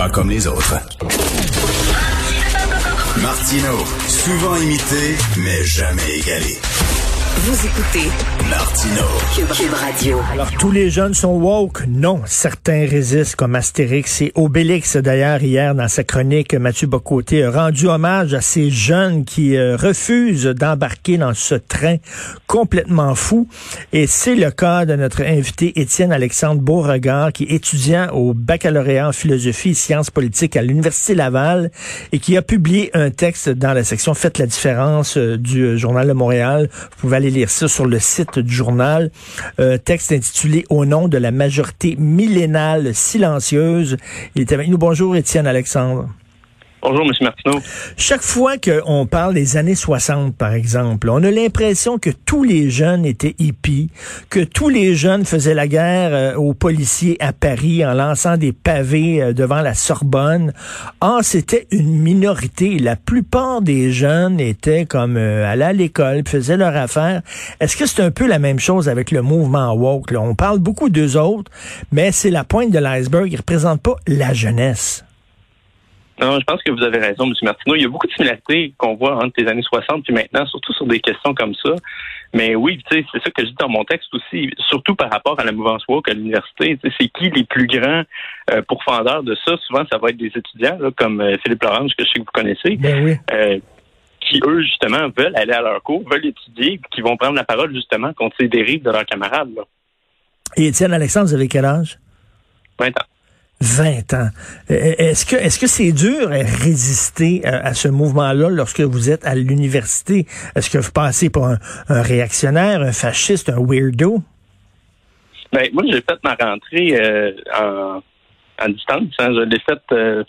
Pas comme les autres. Martino, souvent imité, mais jamais égalé. Vous écoutez Martino. Cube, Cube Radio. Alors, tous les jeunes sont woke? Non. Certains résistent, comme Astérix et Obélix. D'ailleurs, hier, dans sa chronique, Mathieu Bocoté a rendu hommage à ces jeunes qui euh, refusent d'embarquer dans ce train complètement fou. Et c'est le cas de notre invité Étienne Alexandre Beauregard, qui est étudiant au baccalauréat en philosophie et sciences politiques à l'Université Laval et qui a publié un texte dans la section Faites la différence euh, du euh, Journal de Montréal. Vous pouvez aller lire ça sur le site du journal. Euh, texte intitulé Au nom de la majorité millénale silencieuse. Il est avec nous. Bonjour, Étienne Alexandre. Bonjour. Martineau. Chaque fois qu'on parle des années 60, par exemple, on a l'impression que tous les jeunes étaient hippies, que tous les jeunes faisaient la guerre euh, aux policiers à Paris en lançant des pavés euh, devant la Sorbonne. Or, c'était une minorité. La plupart des jeunes étaient comme euh, allaient à l'école, faisaient leur affaire. Est-ce que c'est un peu la même chose avec le mouvement woke? Là? On parle beaucoup d'eux autres, mais c'est la pointe de l'iceberg. Ils ne représentent pas la jeunesse. Non, je pense que vous avez raison, M. Martineau. Il y a beaucoup de similarités qu'on voit entre les années 60 et maintenant, surtout sur des questions comme ça. Mais oui, tu sais, c'est ça que je dis dans mon texte aussi, surtout par rapport à la mouvance woke à l'université. C'est qui les plus grands euh, pourfendeurs de ça? Souvent, ça va être des étudiants, là, comme euh, Philippe Laurence, que je sais que vous connaissez. Ben oui. Euh, qui, eux, justement, veulent aller à leur cours, veulent étudier, qui vont prendre la parole, justement, contre ces dérives de leurs camarades. Là. Et Étienne Alexandre, vous avez quel âge? 20 ans. 20 ans. Euh, Est-ce que est-ce que c'est dur à résister à, à ce mouvement-là lorsque vous êtes à l'université? Est-ce que vous passez pour un, un, réactionnaire, un fasciste, un weirdo? Ben, moi, j'ai fait ma rentrée euh, en, en, distance. Hein. Je l'ai faite euh,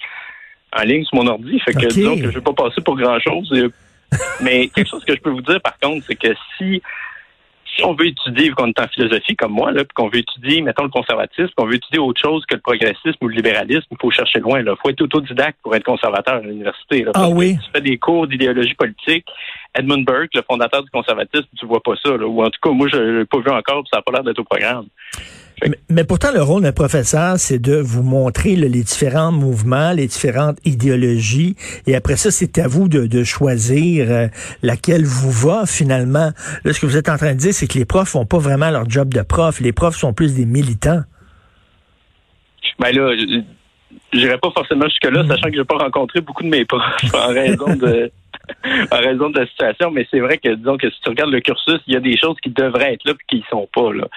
en ligne sur mon ordi. Fait que Okay. disons que je vais pas passer pour grand-chose. Mais quelque chose que je peux vous dire, par contre, c'est que si si on veut étudier, vu qu'on est en philosophie comme moi, là, puis qu'on veut étudier, mettons, le conservatisme, qu'on veut étudier autre chose que le progressisme ou le libéralisme, il faut chercher loin. Il faut être autodidacte pour être conservateur à l'université. là. Ah oui? Tu fais des cours d'idéologie politique. Edmund Burke, le fondateur du conservatisme, tu vois pas ça. Là. Ou en tout cas, moi, je l'ai pas vu encore, puis ça n'a pas l'air d'être au programme. Mais, mais pourtant, le rôle d'un professeur, c'est de vous montrer là, les différents mouvements, les différentes idéologies, et après ça, c'est à vous de, de choisir euh, laquelle vous va finalement. Là, ce que vous êtes en train de dire, c'est que les profs font pas vraiment leur job de prof. Les profs sont plus des militants. Ben là, je- j'irai pas forcément jusque-là, sachant que j'ai pas rencontré beaucoup de mes profs en raison de en raison de la situation, mais c'est vrai que disons que si tu regardes le cursus, il y a des choses qui devraient être là puis qui y sont pas là.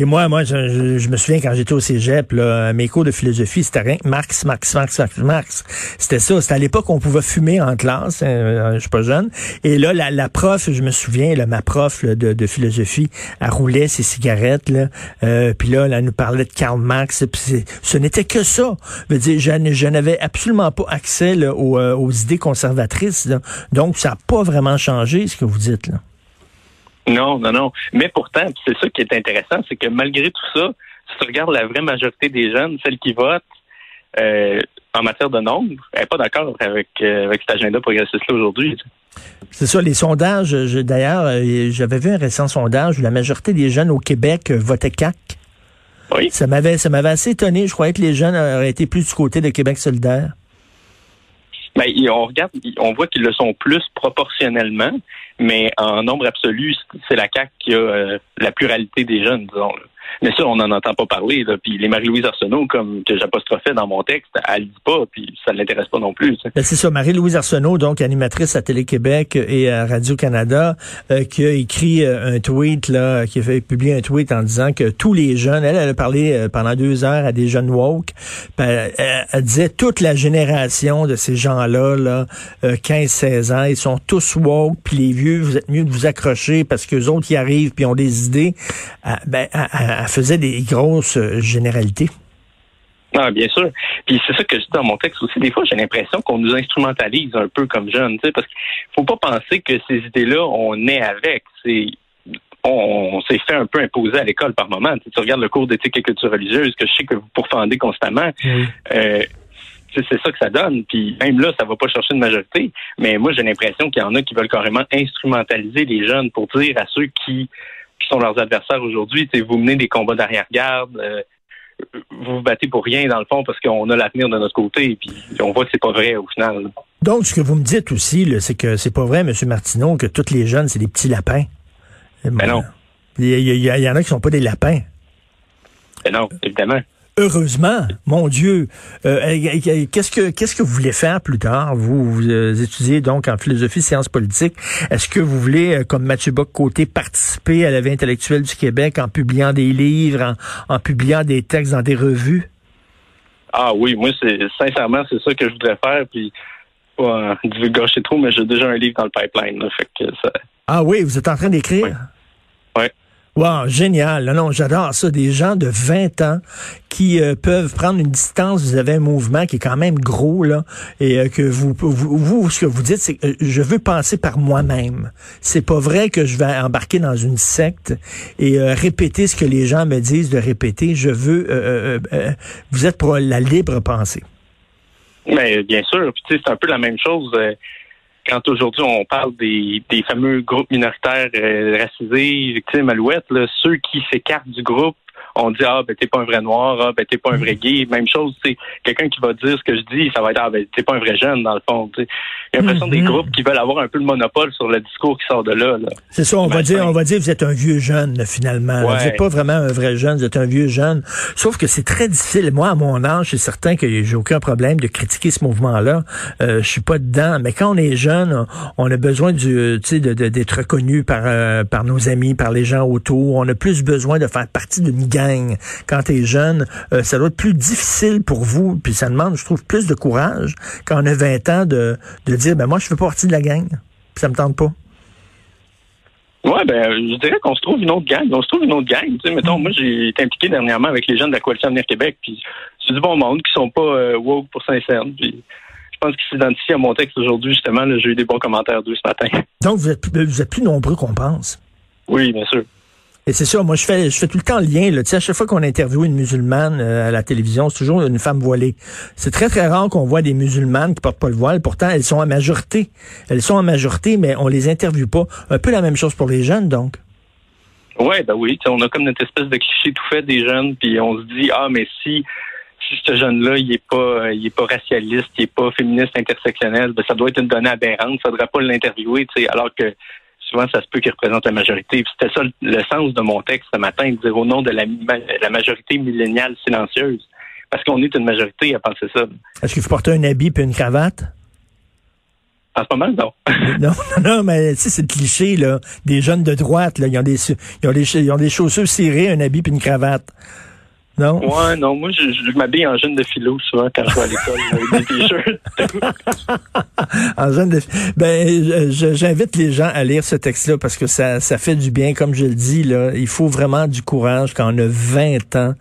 Et moi, moi, je, me souviens quand j'étais au cégep, là, mes cours de philosophie, c'était rien Marx, Marx, Marx, Marx, Marx. C'était ça. C'était à l'époque où on pouvait fumer en classe. hein, je suis pas jeune. Et là, la, prof, je me souviens, là, ma prof de, philosophie, elle roulait ses cigarettes. Là, euh, puis là, elle nous parlait de Karl Marx. Ce n'était que ça. Je veux dire, je, n'avais absolument pas accès euh, aux idées conservatrices. Donc, ça n'a pas vraiment changé, ce que vous dites. là. Non, non, non. Mais pourtant, c'est ça qui est intéressant, c'est que malgré tout ça, si tu regardes la vraie majorité des jeunes, celles qui votent euh, en matière de nombre, elle n'est pas d'accord avec, euh, avec cet agenda progressiste-là aujourd'hui. C'est ça, les sondages. D'ailleurs, euh, j'avais vu un récent sondage où la majorité des jeunes au Québec votaient CAC. Oui. Ça m'avait, ça m'avait assez étonné. Je croyais que les jeunes auraient été plus du côté de Québec solidaire. Ben, on regarde, on voit qu'ils le sont plus proportionnellement, mais en nombre absolu, c'est la CAQ qui a euh, la pluralité des jeunes, disons. là. Mais ça, on n'en entend pas parler. Là. Puis les Marie-Louise Arsenault, comme que j'apostrophais dans mon texte, elle dit pas, puis ça ne l'intéresse pas non plus. Ben, c'est ça, Marie-Louise Arsenault, donc animatrice à Télé-Québec et à Radio-Canada, euh, qui a écrit euh, un tweet, là, qui a publier un tweet en disant que tous les jeunes, elle, elle a parlé euh, pendant deux heures à des jeunes woke, ben, elle, elle disait toute la génération de ces gens-là, là, euh, 15-16 ans, ils sont tous woke, puis les vieux, vous êtes mieux de vous accrocher parce que autres y arrivent puis ont des idées. Euh, ben, elle, elle- elle faisait des grosses euh, généralités. Ah, bien sûr. Puis c'est ça que je dis dans mon texte aussi. Des fois, j'ai l'impression qu'on nous instrumentalise un peu comme jeunes, tu sais, parce qu'il faut pas penser que ces idées-là, on est avec. C'est on, s'est fait un peu imposer à l'école par moment. Tu, regardes le cours d'éthique et culture religieuse que je sais que vous pourfendez constamment. Euh, c'est ça que ça donne. Puis même là, ça va pas chercher une majorité. Mais moi, j'ai l'impression qu'il y en a qui veulent carrément instrumentaliser les jeunes pour dire à ceux qui sont leurs adversaires aujourd'hui, vous menez des combats d'arrière-garde, euh, vous vous battez pour rien dans le fond parce qu'on a l'avenir de notre côté. Puis on voit que c'est pas vrai au final. Donc, ce que vous me dites aussi, c'est que c'est pas vrai, M. Martineau, que tous les jeunes, c'est des petits lapins. Mais non. Il y, en a qui sont pas des lapins. Mais non, évidemment. Heureusement, mon Dieu. Euh, qu'est-ce que qu'est-ce que vous voulez faire plus tard? Vous, vous euh, étudiez donc en philosophie, sciences politiques. Est-ce que vous voulez, euh, comme Mathieu Bock côté, participer à la vie intellectuelle du Québec en publiant des livres, en, publiant des textes dans des revues? Ah oui, moi c'est sincèrement c'est ça que je voudrais faire. Puis pas euh, gâcher trop, mais j'ai déjà un livre dans le pipeline. fait que ça, ah oui, vous êtes en train d'écrire? Oui. Wow, génial. Non, non, j'adore ça. Des gens de 20 ans qui euh, peuvent prendre une distance. Vous avez un mouvement qui est quand même gros, là, et euh, que vous, vous, ce que vous dites, c'est que euh, je veux penser par moi-même. C'est pas vrai que je vais embarquer dans une secte et répéter ce que les gens me disent de répéter. Je veux, vous êtes pour la libre pensée. Mais bien sûr. Puis, c'est un peu la même chose quand aujourd'hui on parle des, des fameux groupes minoritaires euh, racisés, victimes, alouettes, là, ceux qui s'écartent du groupe on dit ah ben t'es pas un vrai noir, ah ben t'es pas un vrai gay. Même chose, c'est quelqu'un qui va dire ce que je dis, ça va être ah ben t'es pas un vrai jeune dans le fond. J'ai l'impression des mhm. groupes qui veulent avoir un peu le monopole sur le discours qui sort de là. C'est ça, on va dire, on va dire vous êtes un vieux jeune finalement. Vous n'êtes pas vraiment un vrai jeune, vous êtes un vieux jeune. Sauf que c'est très difficile. Moi, à mon âge, c'est certain que j'ai aucun problème de critiquer ce mouvement-là. Euh, je suis pas dedans. Mais quand on est jeune, on a besoin du, d'être reconnu par euh, par nos amis, par les gens autour. On a plus besoin de faire partie d'une gang quand tu es jeune, euh, ça doit être plus difficile pour vous, puis ça demande, je trouve, plus de courage quand on a 20 ans de, de dire, ben moi, je fais partie de la gang, puis ça me tente pas. Ouais, ben, je dirais qu'on se trouve une autre gang. On se trouve une autre gang. Tu sais, mettons, moi, j'ai été impliqué dernièrement avec les jeunes de la Coalition Avenir Québec, puis c'est du bon monde qui sont pas euh, woke pour sincère. Puis je pense qu'ils s'identifient à mon texte aujourd'hui, justement. J'ai eu des bons commentaires d'eux ce matin. Donc, vous êtes, vous êtes plus nombreux qu'on pense. Oui, bien sûr. Et c'est ça, moi je fais tout le temps le lien. Tu sais, à chaque fois qu'on interviewe une musulmane euh, à la télévision, c'est toujours une femme voilée. C'est très très rare qu'on voit des musulmanes qui portent pas le voile. Pourtant, elles sont en majorité. Elles sont en majorité, mais on les interviewe pas. Un peu la même chose pour les jeunes, donc. Ouais, ben oui. On a comme notre espèce de cliché tout fait des jeunes, puis on se dit ah mais si si ce jeune-là, il est pas, il est pas racialiste, il est pas féministe intersectionnel, ben ça doit être une donnée aberrante. Faudrait pas l'interviewer, tu sais, alors que souvent, ça se peut qu'il représente la majorité. C'était ça le sens de mon texte ce matin, de dire au nom de la, la majorité milléniale silencieuse. Parce qu'on est une majorité à penser ça. Est-ce qu'il faut porter un habit et une cravate? En ce moment, non. non, non, mais tu sais, c'est le cliché, là. Des jeunes de droite, là, ils ont des, ils ont des, ils ont des chaussures cirées, un habit puis une cravate. Non? Ouais, non, moi, je, m'habille en jeune de philo souvent quand je vais à l'école avec des t-shirts. en jeune de Ben, j'invite les gens à lire ce texte-là parce que ça, ça fait du bien. Comme je le dis, là, il faut vraiment du courage quand on a 20 ans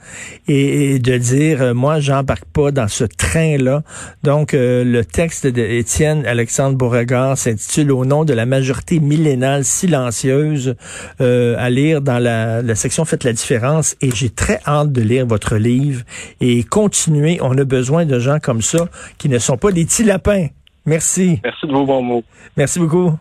et, de dire, euh, moi, j'embarque pas dans ce train-là. Donc, euh, le texte d'Étienne Alexandre Beauregard s'intitule Au nom de la majorité millénale silencieuse euh, à lire dans la, la section Faites la différence et j'ai très hâte de lire votre livre et continuer. On a besoin de gens comme ça qui ne sont pas des petits lapins. Merci. Merci de vos bons mots. Merci beaucoup.